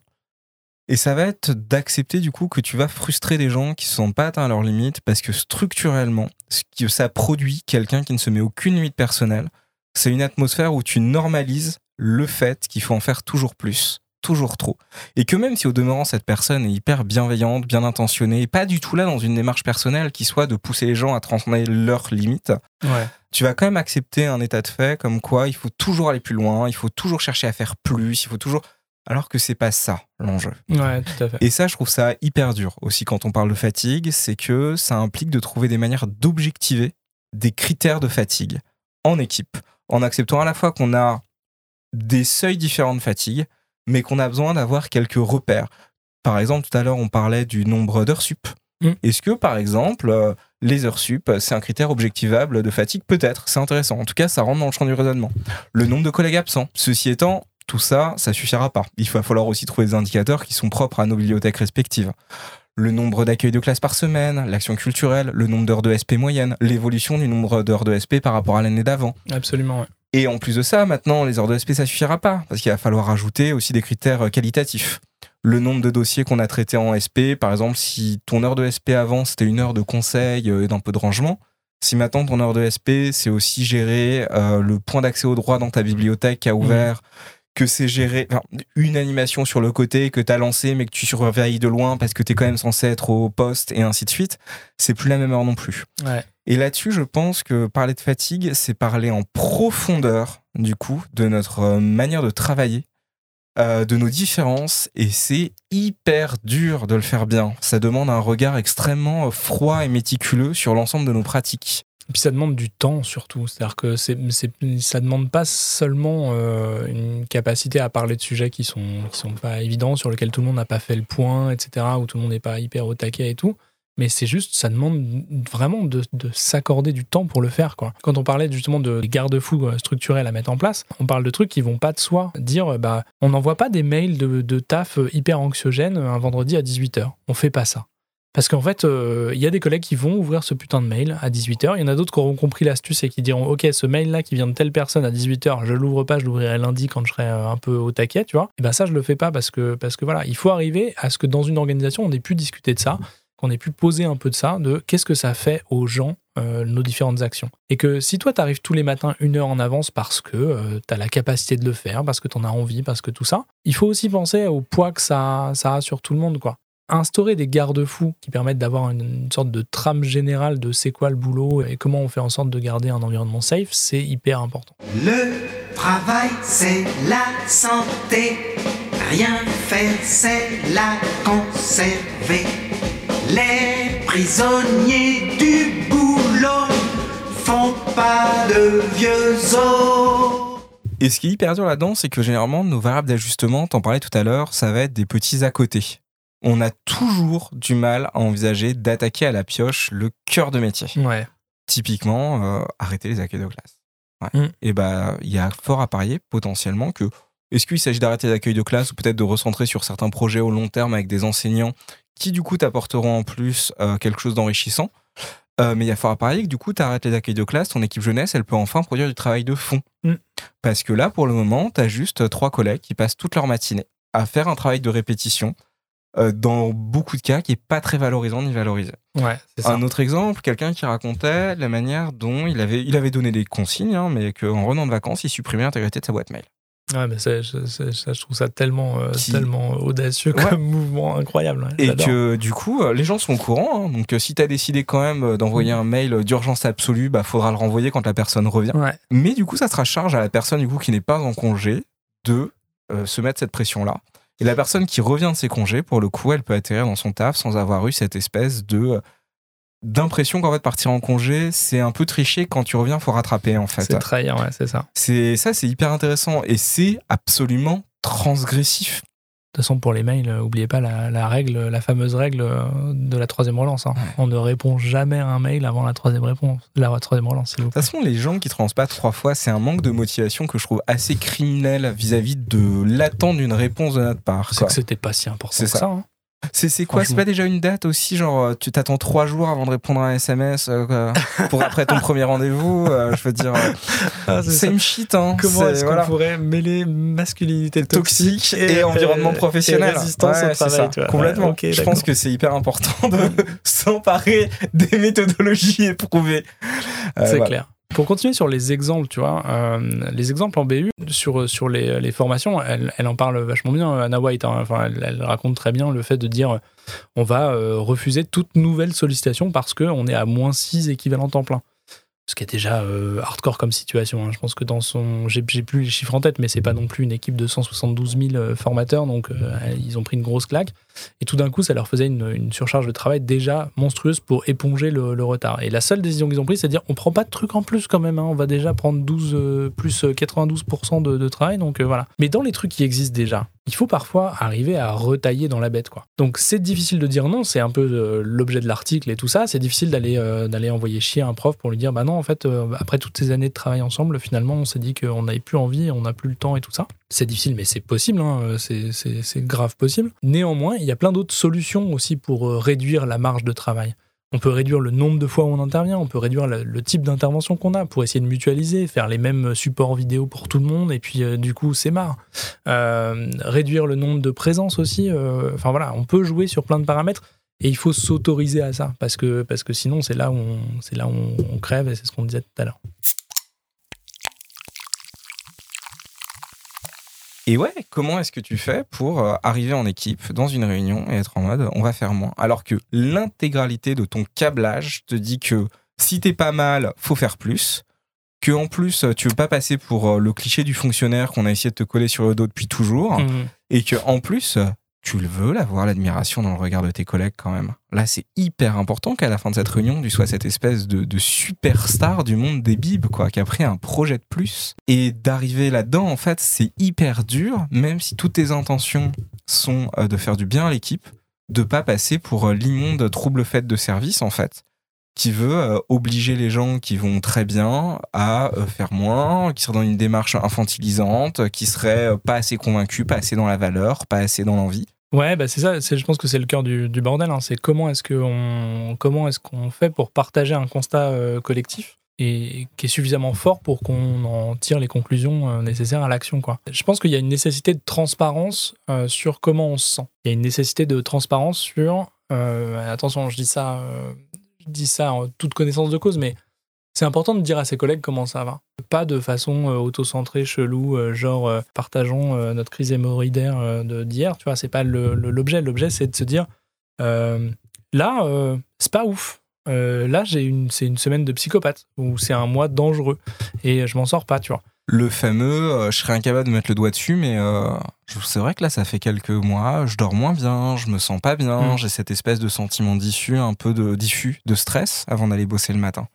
S3: Et ça va être d'accepter du coup que tu vas frustrer des gens qui ne se sentent pas atteints à leurs limites parce que structurellement, ce que ça produit quelqu'un qui ne se met aucune limite personnelle, c'est une atmosphère où tu normalises le fait qu'il faut en faire toujours plus, toujours trop. Et que même si au demeurant cette personne est hyper bienveillante, bien intentionnée, et pas du tout là dans une démarche personnelle qui soit de pousser les gens à transcender leurs limites,
S1: Ouais.
S3: tu vas quand même accepter un état de fait comme quoi il faut toujours aller plus loin, il faut toujours chercher à faire plus, il faut toujours... Alors que c'est pas ça l'enjeu.
S1: Ouais, tout à fait.
S3: Et ça, je trouve ça hyper dur aussi quand on parle de fatigue, c'est que ça implique de trouver des manières d'objectiver des critères de fatigue en équipe, en acceptant à la fois qu'on a des seuils différents de fatigue, mais qu'on a besoin d'avoir quelques repères. Par exemple, tout à l'heure, on parlait du nombre d'heures sup.
S1: Mm.
S3: Est-ce que, par exemple, euh, les heures sup, c'est un critère objectivable de fatigue? Peut-être, c'est intéressant. En tout cas, ça rentre dans le champ du raisonnement. Le nombre de collègues absents. Ceci étant, tout ça, ça suffira pas. Il va falloir aussi trouver des indicateurs qui sont propres à nos bibliothèques respectives. Le nombre d'accueils de classe par semaine, l'action culturelle, le nombre d'heures de SP moyenne, l'évolution du nombre d'heures de SP par rapport à l'année d'avant.
S1: Absolument, ouais.
S3: Et en plus de ça, maintenant, les heures de SP, ça suffira pas, parce qu'il va falloir ajouter aussi des critères euh, qualitatifs. Le nombre de dossiers qu'on a traités en SP, par exemple, si ton heure de SP avant, c'était une heure de conseil euh, et d'un peu de rangement, si maintenant ton heure de SP, c'est aussi gérer euh, le point d'accès au droit dans ta bibliothèque qui a ouvert, que c'est gérer enfin, une animation sur le côté que tu as lancé, mais que tu surveilles de loin parce que tu es quand même censé être au poste et ainsi de suite, c'est plus la même heure non plus.
S1: Ouais.
S3: Et là-dessus, je pense que parler de fatigue, c'est parler en profondeur, du coup, de notre euh, manière de travailler, euh, de nos différences, et c'est hyper dur de le faire bien. Ça demande un regard extrêmement euh, froid et méticuleux sur l'ensemble de nos pratiques.
S1: Et puis ça demande du temps surtout. C'est-à-dire que ça demande pas seulement euh, une capacité à parler de sujets qui sont, qui sont pas évidents, sur lesquels tout le monde n'a pas fait le point, etc., où tout le monde n'est pas hyper au taquet et tout. Mais c'est juste, ça demande vraiment de, de s'accorder du temps pour le faire. Quand on parlait justement de garde-fous euh, structurels à mettre en place, on parle de trucs qui vont pas de soi. Dire, euh, bah, on n'envoie pas des mails de, de taf hyper anxiogènes un vendredi à 18h. On fait pas ça. Parce qu'en fait, euh, il y a des collègues qui vont ouvrir ce putain de mail à 18h. Il y en a d'autres qui auront compris l'astuce et qui diront Ok, ce mail-là qui vient de telle personne à 18h, je l'ouvre pas, je l'ouvrirai lundi quand je serai euh, un peu au taquet, tu vois. Et ben ça, je le fais pas parce que, voilà, il faut arriver à ce que dans une organisation, on ait pu discuter de ça, qu'on ait pu poser un peu de ça, de qu'est-ce que ça fait aux gens, euh, nos différentes actions. Et que si toi, tu arrives tous les matins une heure en avance parce que tu as la capacité de le faire, parce que tu en as envie, parce que tout ça, il faut aussi penser au poids que ça, ça a sur tout le monde, quoi instaurer des garde-fous qui permettent d'avoir une, une sorte de trame générale de c'est quoi le boulot et comment on fait en sorte de garder un environnement safe, c'est hyper important.
S7: Le travail, c'est la santé. Rien faire, c'est la conserver. Les prisonniers du boulot font pas de vieux os.
S3: Et ce qui est hyper dur là-dedans, c'est que généralement, nos variables d'ajustement, t'en parlais tout à l'heure, ça va être des petits à côté. On a toujours du mal à envisager d'attaquer à la pioche le cœur de métier.
S1: Ouais.
S3: Typiquement, euh, arrêter les accueils de classe. Ouais.
S1: Mm.
S3: Et bah, il y a fort à parier potentiellement que est-ce qu'il s'agit d'arrêter l'accueil de classe ou peut-être de recentrer sur certains projets au long terme avec des enseignants qui du coup t'apporteront en plus euh, quelque chose d'enrichissant? Euh, mais il y a fort à parier que du coup, tu arrêtes les accueils de classe, ton équipe jeunesse, elle peut enfin produire du travail de fond.
S1: Mm.
S3: Parce que là, pour le moment, tu as juste trois collègues qui passent toute leur matinée à faire un travail de répétition, euh, dans beaucoup de cas qui est pas très valorisant ni valorisé.
S1: Ouais, ça.
S3: Un autre exemple, quelqu'un qui racontait la manière dont il avait, il avait donné des consignes, hein, mais qu'en revenant de vacances, il supprimait l'intégrité de sa boîte mail.
S1: Ouais, mais ça, je, ça, ça, je trouve ça tellement, euh,
S3: Qui-
S1: tellement audacieux
S3: Ouais.
S1: comme mouvement incroyable. ouais,
S3: Et que du coup, euh, les gens sont au courant. hein. donc, si tu as décidé quand même d'envoyer un mail d'urgence absolue, bah, faudra le renvoyer quand la personne revient.
S1: Ouais.
S3: Mais du coup, ça sera charge à la personne du coup qui n'est pas en congé de euh, se mettre cette pression-là. Et la personne qui revient de ses congés, pour le coup, elle peut atterrir dans son taf sans avoir eu cette espèce de euh, d'impression qu'en fait partir en congé, c'est un peu tricher quand tu reviens, faut rattraper en fait.
S1: C'est trahir, ouais, c'est ça.
S3: C'est ça, c'est hyper intéressant et c'est absolument transgressif.
S1: De toute façon, pour les mails, euh, oubliez pas la, la règle, la fameuse règle euh, de la troisième relance. hein.
S3: Ouais.
S1: On ne répond jamais à un mail avant la troisième réponse, la troisième relance,
S3: De toute façon, les gens qui pas trois fois, c'est un manque de motivation que je trouve assez criminel vis-à-vis de l'attente d'une réponse de notre part.
S1: C'est que c'était pas si important
S3: C'est
S1: que
S3: ça.
S1: ça. hein.
S3: C'est quoi C'est pas déjà une date aussi Genre, euh, tu t'attends trois jours avant de répondre à un SMS euh, pour après ton premier rendez-vous euh, Je veux dire, euh,
S1: Ah, c'est ça.
S3: same shit. Hein.
S1: Comment est-ce qu'on
S3: voilà.
S1: pourrait mêler masculinité toxique,
S3: toxique et, environnement professionnel.
S1: et résistance
S3: Ouais,
S1: au travail
S3: ça. Complètement.
S1: Ouais,
S3: je pense que c'est hyper important de s'emparer des méthodologies éprouvées. Euh,
S1: C'est
S3: voilà.
S1: clair. Pour continuer sur les exemples, tu vois, euh, les exemples en BU sur, sur les, formations, elle, en parle vachement bien, Anna White. hein. enfin, elle, raconte très bien le fait de dire euh, on va euh, refuser toute nouvelle sollicitation parce qu'on est à moins 6 équivalents temps plein. Ce qui est déjà hardcore comme situation. hein. Je pense que dans son. J'ai plus les chiffres en tête, mais c'est pas non plus une équipe de 172 000 euh, formateurs, donc ils ont pris une grosse claque. Et tout d'un coup, ça leur faisait une, surcharge de travail déjà monstrueuse pour éponger le, retard. Et la seule décision qu'ils ont prise, c'est de dire on prend pas de trucs en plus quand même. hein. On va déjà prendre 12 euh, plus euh, 92% de, de travail. Donc euh, voilà. Mais dans les trucs qui existent déjà, il faut parfois arriver à retailler dans la bête. quoi. Donc c'est difficile de dire non. C'est un peu euh, l'objet de l'article et tout ça. C'est difficile d'aller euh, d'aller envoyer chier un prof pour lui dire bah non, en fait, euh, après toutes ces années de travail ensemble, finalement, on s'est dit qu'on n'avait plus envie, on n'a plus le temps et tout ça. C'est difficile, mais c'est possible. hein. C'est grave possible. Néanmoins, il y a plein d'autres solutions aussi pour euh, réduire la marge de travail. On peut réduire le nombre de fois où on intervient, on peut réduire le, type d'intervention qu'on a pour essayer de mutualiser, faire les mêmes supports vidéo pour tout le monde, et puis euh, du coup, c'est marre. Euh, réduire le nombre de présences aussi. euh, Enfin voilà, on peut jouer sur plein de paramètres. Et il faut s'autoriser à ça, parce que, parce que sinon, c'est là où on, là où on crève, et c'est ce qu'on disait tout à l'heure.
S3: Et ouais, comment est-ce que tu fais pour euh, arriver en équipe dans une réunion et être en mode on va faire moins? Alors que l'intégralité de ton câblage te dit que si t'es pas mal, faut faire plus. Que en plus, tu veux pas passer pour euh, le cliché du fonctionnaire qu'on a essayé de te coller sur le dos depuis toujours.
S1: Mhm.
S3: Et que en plus, tu le veux, l'avoir l'admiration dans le regard de tes collègues quand même. Là, c'est hyper important qu'à la fin de cette réunion, tu sois cette espèce de, superstar du monde des bibes, quoi, qui a pris un projet de plus. Et d'arriver là-dedans, en fait, c'est hyper dur, même si toutes tes intentions sont euh, de faire du bien à l'équipe, de pas passer pour euh, l'immonde trouble fait de service, en fait qui veut euh, obliger les gens qui vont très bien à euh, faire moins, qui seraient dans une démarche infantilisante, qui seraient euh, pas assez convaincus, pas assez dans la valeur, pas assez dans l'envie.
S1: Ouais, bah c'est ça. Je pense que c'est le cœur du, bordel. hein. C'est comment est-ce qu'on est-ce fait pour partager un constat collectif et qui est suffisamment fort pour qu'on en tire les conclusions nécessaires à l'action. Je pense qu'il y a une nécessité de transparence sur comment on se sent. Il y a une nécessité de transparence sur. attention, je dis ça, je dis ça en toute connaissance de cause, mais c'est important de dire à ses collègues comment ça va. Pas de façon euh, auto-centrée, chelou, euh, genre euh, partageons notre crise hémorroïdaire d'hier, tu vois, c'est pas l'objet. L'objet, c'est de se dire là, c'est pas ouf. Là, j'ai c'est une semaine de psychopathe ou c'est un mois dangereux et je m'en sors pas, tu vois.
S3: Le fameux, euh, je serais incapable de mettre le doigt dessus, mais euh, c'est vrai que là, ça fait quelques mois, je dors moins bien, je me sens pas bien,
S1: Mm.
S3: j'ai cette espèce de sentiment diffus, un peu de diffus, de stress avant d'aller bosser le matin.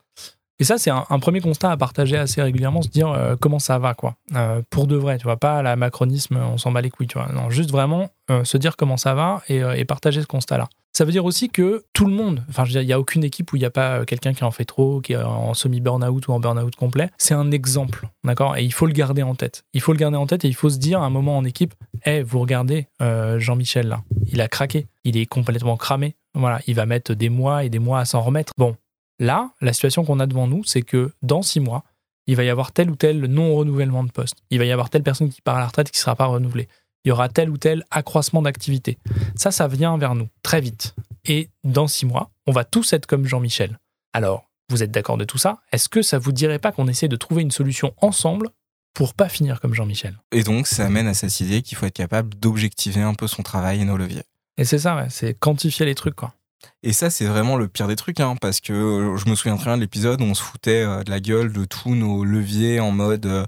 S1: Et ça, c'est un, un premier constat à partager assez régulièrement, se dire euh, comment ça va, quoi. Euh, pour de vrai, tu vois, pas la macronisme, on s'en bat les couilles, tu vois. Non, juste vraiment euh, se dire comment ça va et, et partager ce constat-là. Ça veut dire aussi que tout le monde, enfin, je veux dire, il n'y a aucune équipe où il n'y a pas euh, quelqu'un qui en fait trop, qui est en semi-burnout ou en burnout complet. C'est un exemple, d'accord? Et il faut le garder en tête. Il faut le garder en tête et il faut se dire à un moment en équipe, hé, vous regardez euh, Jean-Michel là, il a craqué, il est complètement cramé. Voilà, il va mettre des mois et des mois à s'en remettre. Bon, Là, la situation qu'on a devant nous, c'est que dans six mois, il va y avoir tel ou tel non-renouvellement de poste. Il va y avoir telle personne qui part à la retraite qui ne sera pas renouvelée. Il y aura tel ou tel accroissement d'activité. Ça, ça vient vers nous très vite. Et dans six mois, on va tous être comme Jean-Michel. Alors, vous êtes d'accord de tout ça? Est-ce que ça vous dirait pas qu'on essaie de trouver une solution ensemble pour pas finir comme Jean-Michel?
S3: Et donc, ça amène à cette idée qu'il faut être capable d'objectiver un peu son travail et nos leviers.
S1: Et c'est ça, ouais, c'est quantifier les trucs, quoi.
S3: Et ça, c'est vraiment le pire des trucs, hein, parce que euh, je me souviens très bien de l'épisode où on se foutait euh, de la gueule de tous nos leviers en mode euh,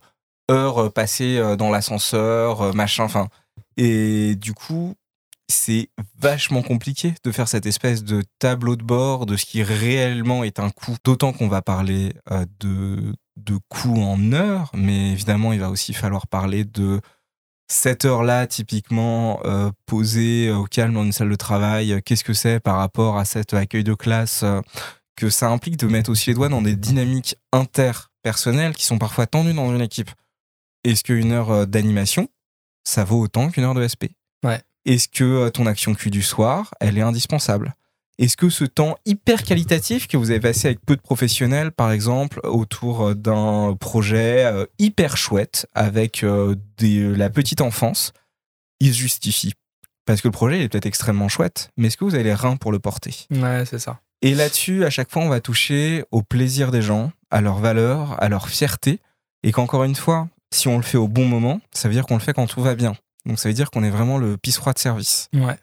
S3: heures passées euh, dans l'ascenseur, machin, enfin. Et du coup, c'est vachement compliqué de faire cette espèce de tableau de bord de ce qui réellement est un coût. D'autant qu'on va parler euh, de, de coûts en heures, mais évidemment, il va aussi falloir parler de cette heure-là, typiquement euh, posée au calme dans une salle de travail, euh, qu'est-ce que c'est par rapport à cet accueil de classe euh, Que ça implique de mettre aussi les doigts dans des dynamiques interpersonnelles qui sont parfois tendues dans une équipe? Est-ce qu'une heure euh, d'animation, ça vaut autant qu'une heure de SP
S1: Ouais.
S3: Est-ce que euh, ton action Q du soir, elle est indispensable? Est-ce que ce temps hyper qualitatif que vous avez passé avec peu de professionnels, par exemple, autour euh, d'un projet euh, hyper chouette avec des- la petite enfance, il se justifie? Parce que le projet il est peut-être extrêmement chouette, mais est-ce que vous avez les reins pour le porter?
S1: Ouais, c'est ça.
S3: Et là-dessus, à chaque fois, on va toucher au plaisir des gens, à leurs valeurs, à leur fierté, et qu'encore une fois, si on le fait au bon moment, ça veut dire qu'on le fait quand tout va bien. Donc ça veut dire qu'on est vraiment le pisse-froid de service.
S1: Ouais.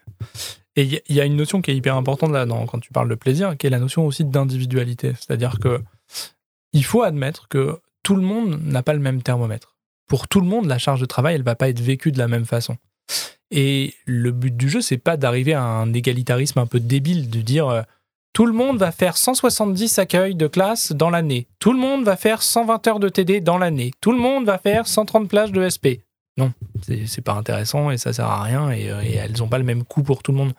S1: Et il y, a une notion qui est hyper importante là quand tu parles de plaisir, qui est la notion aussi d'individualité. C'est-à-dire que il faut admettre que tout le monde n'a pas le même thermomètre. Pour tout le monde, la charge de travail, elle va pas être vécue de la même façon. Et le but du jeu, c'est pas d'arriver à un égalitarisme un peu débile, de dire euh, tout le monde va faire 170 accueils de classe dans l'année. Tout le monde va faire 120 heures de TD dans l'année. Tout le monde va faire 130 plages de SP. Non, c'est pas intéressant et ça sert à rien et, euh, elles ont pas le même coût pour tout le monde.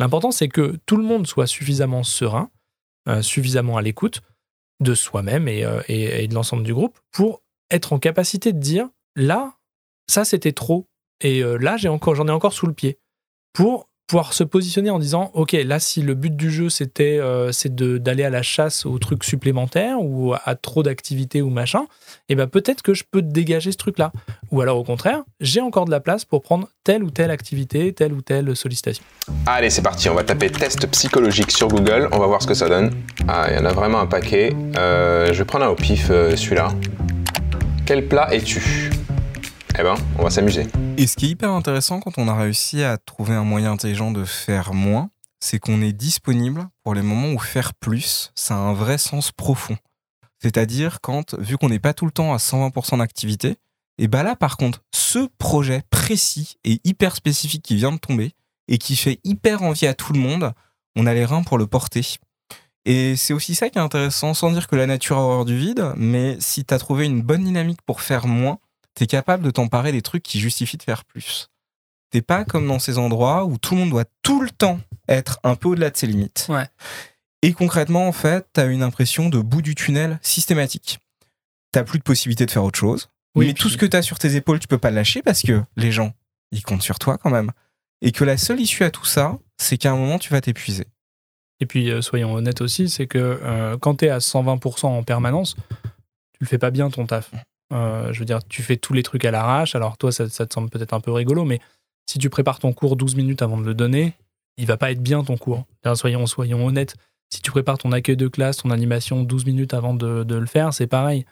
S1: L'important, c'est que tout le monde soit suffisamment serein, euh, suffisamment à l'écoute de soi-même et, euh, et- et de l'ensemble du groupe pour être en capacité de dire là, ça c'était trop et là j'ai encore, j'en ai encore sous le pied. Pouvoir se positionner en disant ok là si le but du jeu c'était euh, c'est d'aller à la chasse aux trucs supplémentaires ou à trop d'activités ou machin et ben peut-être que je peux dégager ce truc là ou alors au contraire j'ai encore de la place pour prendre telle ou telle activité telle ou telle sollicitation
S8: Allez, c'est parti, on va taper test psychologique sur Google, on va voir ce que ça donne. Ah, il y en a vraiment un paquet. Euh, je vais prendre un au pif, euh, celui-là. Quel plat es-tu? Eh ben, on va s'amuser.
S3: Et ce qui est hyper intéressant quand on a réussi à trouver un moyen intelligent de faire moins, c'est qu'on est disponible pour les moments où faire plus, ça a un vrai sens profond. C'est-à-dire quand, vu qu'on n'est pas tout le temps à 120% d'activité, et bah là par contre, ce projet précis et hyper spécifique qui vient de tomber et qui fait hyper envie à tout le monde, on a les reins pour le porter. Et c'est aussi ça qui est intéressant, sans dire que la nature a horreur du vide, mais si tu as trouvé une bonne dynamique pour faire moins, t'es capable de t'emparer des trucs qui justifient de faire plus. T'es pas comme dans ces endroits où tout le monde doit tout le temps être un peu au-delà de ses limites.
S1: Ouais.
S3: Et concrètement, en fait, t'as une impression de bout du tunnel systématique. T'as plus de possibilité de faire autre chose.
S1: Oui,
S3: mais
S1: puis-
S3: tout ce que t'as sur tes épaules, tu peux pas le lâcher parce que les gens, ils comptent sur toi quand même. Et que la seule issue à tout ça, c'est qu'à un moment, tu vas t'épuiser.
S1: Et puis, euh, soyons honnêtes aussi, c'est que euh, quand tu es à 120% en permanence, tu le fais pas bien ton taf. Euh, je veux dire, tu fais tous les trucs à l'arrache. Alors, toi, ça, te semble peut-être un peu rigolo, mais si tu prépares ton cours 12 minutes avant de le donner, il va pas être bien ton cours. D'ailleurs, Soyons, soyons honnêtes. Si tu prépares ton accueil de classe, ton animation 12 minutes avant de, le faire, c'est pareil.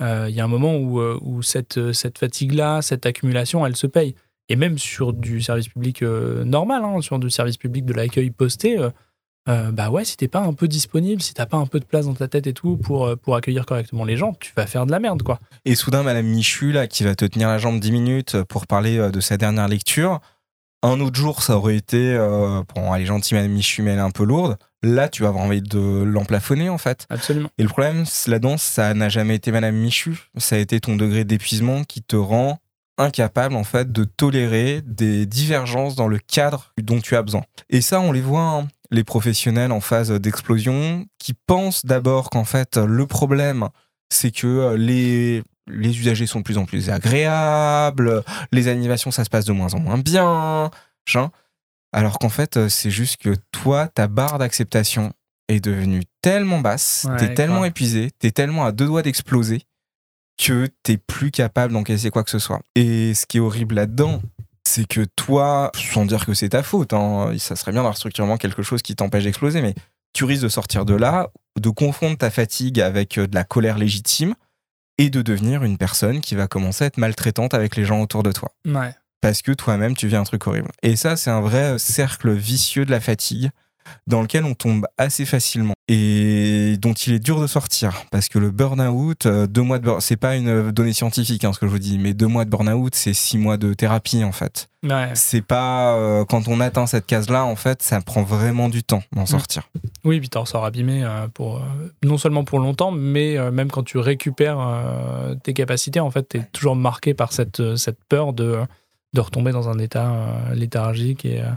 S1: Euh, Il y a un moment où, euh, cette, fatigue-là, cette accumulation, elle se paye. Et même sur du service public normal, hein, sur du service public de l'accueil posté, euh, bah ouais, si t'es pas un peu disponible, si t'as pas un peu de place dans ta tête et tout pour, euh, pour accueillir correctement les gens, tu vas faire de la merde, quoi.
S3: Et soudain, Madame Michu, là, qui va te tenir la jambe 10 minutes pour parler euh, de sa dernière lecture. Un autre jour, ça aurait été, euh, bon, elle est gentille, Madame Michu, mais elle est un peu lourde. Là, tu vas avoir envie de l'emplafonner, en fait.
S1: Absolument.
S3: Et le problème, la danse, ça n'a jamais été Madame Michu. Ça a été ton degré d'épuisement qui te rend incapable, en fait, de tolérer des divergences dans le cadre dont tu as besoin. Et ça, on les voit, hein, les professionnels en phase d'explosion, qui pensent d'abord qu'en fait, le problème, c'est que euh, les, les usagers sont de plus en plus agréables, les animations, ça se passe de moins en moins bien, machin. Alors qu'en fait, euh, c'est juste que toi, ta barre d'acceptation est devenue tellement basse,
S1: Ouais,
S3: t'es tellement
S1: grave.
S3: épuisé, t'es tellement à deux doigts d'exploser que t'es plus capable d'encaisser quoi que ce soit. Et ce qui est horrible là-dedans, c'est que toi, sans dire que c'est ta faute, hein, ça serait bien d'avoir structurellement quelque chose qui t'empêche d'exploser, mais tu risques de sortir de là, de confondre ta fatigue avec euh, de la colère légitime et de devenir une personne qui va commencer à être maltraitante avec les gens autour de toi
S1: Ouais.
S3: parce que toi-même tu vis un truc horrible. Et ça, c'est un vrai cercle vicieux de la fatigue dans lequel on tombe assez facilement et dont il est dur de sortir parce que le burn-out, euh, deux mois de burn c'est pas une donnée scientifique hein, ce que je vous dis, mais deux mois de burn-out, c'est six mois de thérapie en fait.
S1: Ouais.
S3: C'est pas euh, quand on atteint cette case-là, en fait, ça prend vraiment du temps d'en sortir.
S1: Oui, puis t'en sors abîmé euh, pour, euh, non seulement pour longtemps, mais euh, même quand tu récupères euh, tes capacités, en fait, t'es toujours marqué par cette, euh, cette peur de, de retomber dans un état euh, léthargique et, euh,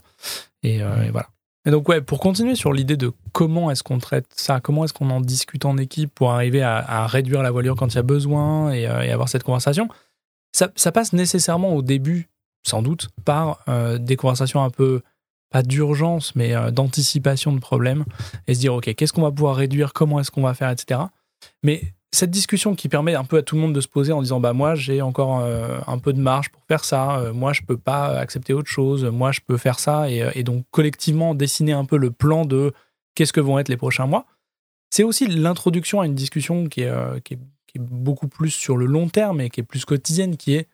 S1: et, euh, et voilà. Et donc, ouais, pour continuer sur l'idée de comment est-ce qu'on traite ça, comment est-ce qu'on en discute en équipe pour arriver à, réduire la voilure quand il y a besoin et, euh, avoir cette conversation, ça, ça passe nécessairement au début, sans doute, par euh, des conversations un peu, pas d'urgence, mais euh, d'anticipation de problèmes et se dire, OK, qu'est-ce qu'on va pouvoir réduire, comment est-ce qu'on va faire, etc. Mais cette discussion qui permet un peu à tout le monde de se poser en disant, bah moi, j'ai encore euh, un peu de marge pour faire ça, euh, moi, je peux pas accepter autre chose, moi, je peux faire ça, et, euh, et donc collectivement dessiner un peu le plan de qu'est-ce que vont être les prochains mois. C'est aussi l'introduction à une discussion qui est, qui, est, beaucoup plus sur le long terme et qui est plus quotidienne, qui est,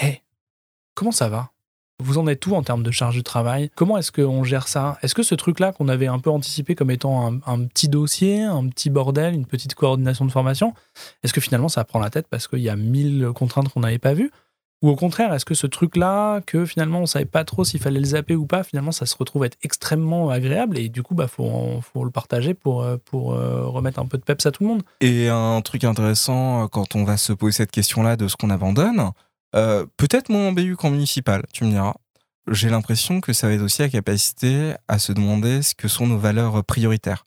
S1: hé, comment ça va? Vous en êtes où en termes de charge de travail? Comment est-ce qu'on gère ça? Est-ce que ce truc-là qu'on avait un peu anticipé comme étant un, petit dossier, un petit bordel, une petite coordination de formation, est-ce que finalement ça prend la tête parce qu'il y a mille contraintes qu'on n'avait pas vues? Ou au contraire, est-ce que ce truc-là, que finalement on savait pas trop s'il fallait le zapper ou pas, finalement ça se retrouve être extrêmement agréable et du coup, bah faut le partager pour, euh, pour euh, remettre un peu de peps à tout le monde?
S3: Et un truc intéressant, euh, quand on va se poser cette question-là de ce qu'on abandonne, euh, peut-être moins en BU qu'en municipal, tu me diras. J'ai l'impression que ça va être aussi la capacité à se demander ce que sont nos valeurs prioritaires.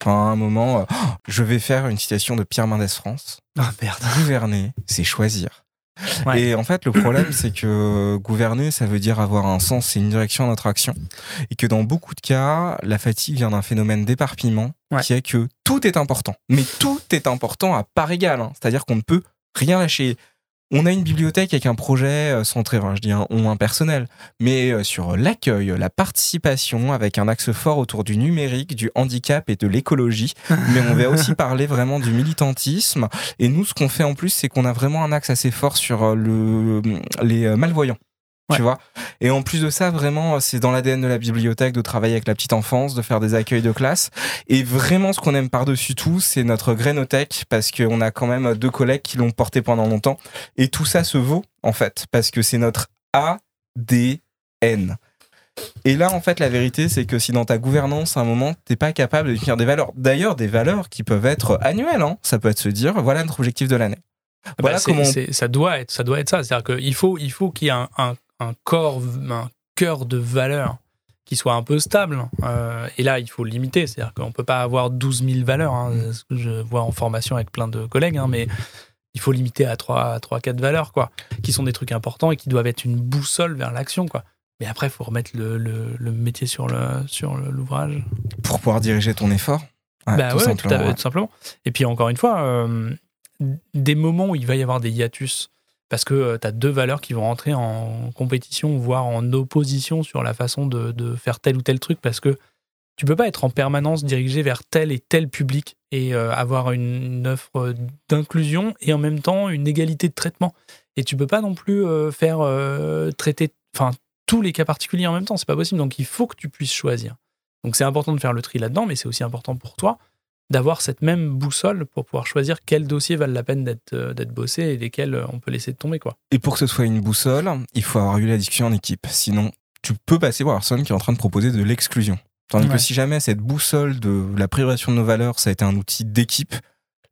S3: Enfin, à un moment, euh, oh, je vais faire une citation de Pierre Mendès France.
S1: Ah merde
S3: Gouverner, c'est choisir.
S1: Ouais.
S3: Et en fait, le problème, c'est que gouverner, ça veut dire avoir un sens et une direction à notre action. Et que dans beaucoup de cas, la fatigue vient d'un phénomène d'éparpillement
S1: Ouais.
S3: qui est que tout est important. Mais tout est important à part égale. hein. C'est-à-dire qu'on ne peut rien lâcher. On a une bibliothèque avec un projet euh, centré, enfin, je dis un on impersonnel, mais euh, sur l'accueil, la participation, avec un axe fort autour du numérique, du handicap et de l'écologie. mais on va aussi parler vraiment du militantisme. Et nous, ce qu'on fait en plus, c'est qu'on a vraiment un axe assez fort sur euh, le, les malvoyants.
S1: Ouais.
S3: Tu vois Et en plus de ça, vraiment, c'est dans l'ADN de la bibliothèque de travailler avec la petite enfance, de faire des accueils de classe. Et vraiment, ce qu'on aime par-dessus tout, c'est notre grainothèque, parce qu'on a quand même deux collègues qui l'ont porté pendant longtemps. Et tout ça se vaut, en fait, parce que c'est notre ADN. Et là, en fait, la vérité, c'est que si dans ta gouvernance, à un moment, t'es pas capable de définir des valeurs, d'ailleurs, des valeurs qui peuvent être annuelles, hein, ça peut être se dire, voilà notre objectif de l'année.
S1: Bah,
S3: Voilà comment-
S1: ça doit être ça doit être ça c'est-à-dire qu'il faut il faut qu'il y ait un, un, un corps un cœur de valeurs qui soit un peu stable Euh, et là il faut le limiter c'est-à-dire qu'on peut pas avoir 12 000 valeurs hein,
S3: Mm.
S1: ce que je vois en formation avec plein de collègues hein, mais il faut limiter à 3 3 4 valeurs quoi qui sont des trucs importants et qui doivent être une boussole vers l'action quoi mais après il faut remettre le, le, le métier sur le sur l'ouvrage
S3: Pour pouvoir diriger ton effort. Ouais,
S1: bah
S3: tout
S1: ouais,
S3: simplement,
S1: tout, à
S3: ouais.
S1: tout simplement. Et puis encore une fois, euh, des moments où il va y avoir des hiatus, parce que tu as deux valeurs qui vont rentrer en compétition, voire en opposition sur la façon de, faire tel ou tel truc, parce que tu peux pas être en permanence dirigé vers tel et tel public et euh, avoir une, offre d'inclusion et en même temps une égalité de traitement. Et tu peux pas non plus euh, faire euh, traiter tous les cas particuliers en même temps, c'est pas possible. Donc il faut que tu puisses choisir. Donc c'est important de faire le tri là-dedans, mais c'est aussi important pour toi d'avoir cette même boussole pour pouvoir choisir quels dossiers valent la peine d'être euh, d'être bossés et lesquels euh, on peut laisser tomber. quoi.
S3: Et pour que ce soit une boussole, il faut avoir eu la discussion en équipe. Sinon, tu peux passer voir personne qui est en train de proposer de l'exclusion. Tandis
S1: Ouais.
S3: que si jamais cette boussole de la priorisation de nos valeurs, ça a été un outil d'équipe,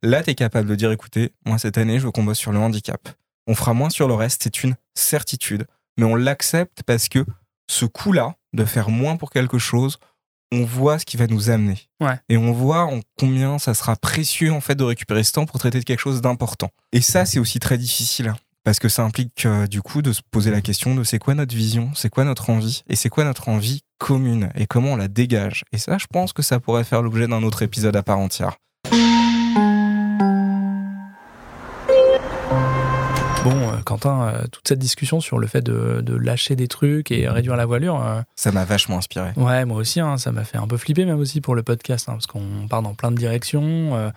S3: là, tu es capable de dire, écoutez, moi, cette année, je veux qu'on bosse sur le handicap. On fera moins sur le reste, c'est une certitude. Mais on l'accepte parce que ce coup-là, de faire moins pour quelque chose, on voit ce qui va nous amener.
S1: Ouais.
S3: Et on voit en combien ça sera précieux, en fait, de récupérer ce temps pour traiter de quelque chose d'important. Et ça, c'est aussi très difficile. Parce que ça implique euh, du coup de se poser la question de c'est quoi notre vision, c'est quoi notre envie, et c'est quoi notre envie commune, et comment on la dégage. Et ça, je pense que ça pourrait faire l'objet d'un autre épisode à part entière.
S1: Bon, euh, Quentin, euh, toute cette discussion sur le fait de, de lâcher des trucs et réduire la voilure, euh,
S3: Ça m'a vachement inspiré.
S1: ouais, moi aussi, hein, ça m'a fait un peu flipper même aussi pour le podcast, hein, parce qu'on part dans plein de directions. euh,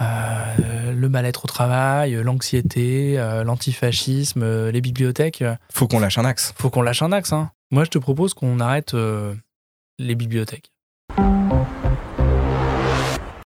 S1: euh, le mal-être au travail, l'anxiété, euh, l'antifascisme, les bibliothèques.
S3: Faut qu'on lâche un axe.
S1: faut qu'on lâche un axe. hein. Moi, je te propose qu'on arrête les bibliothèques.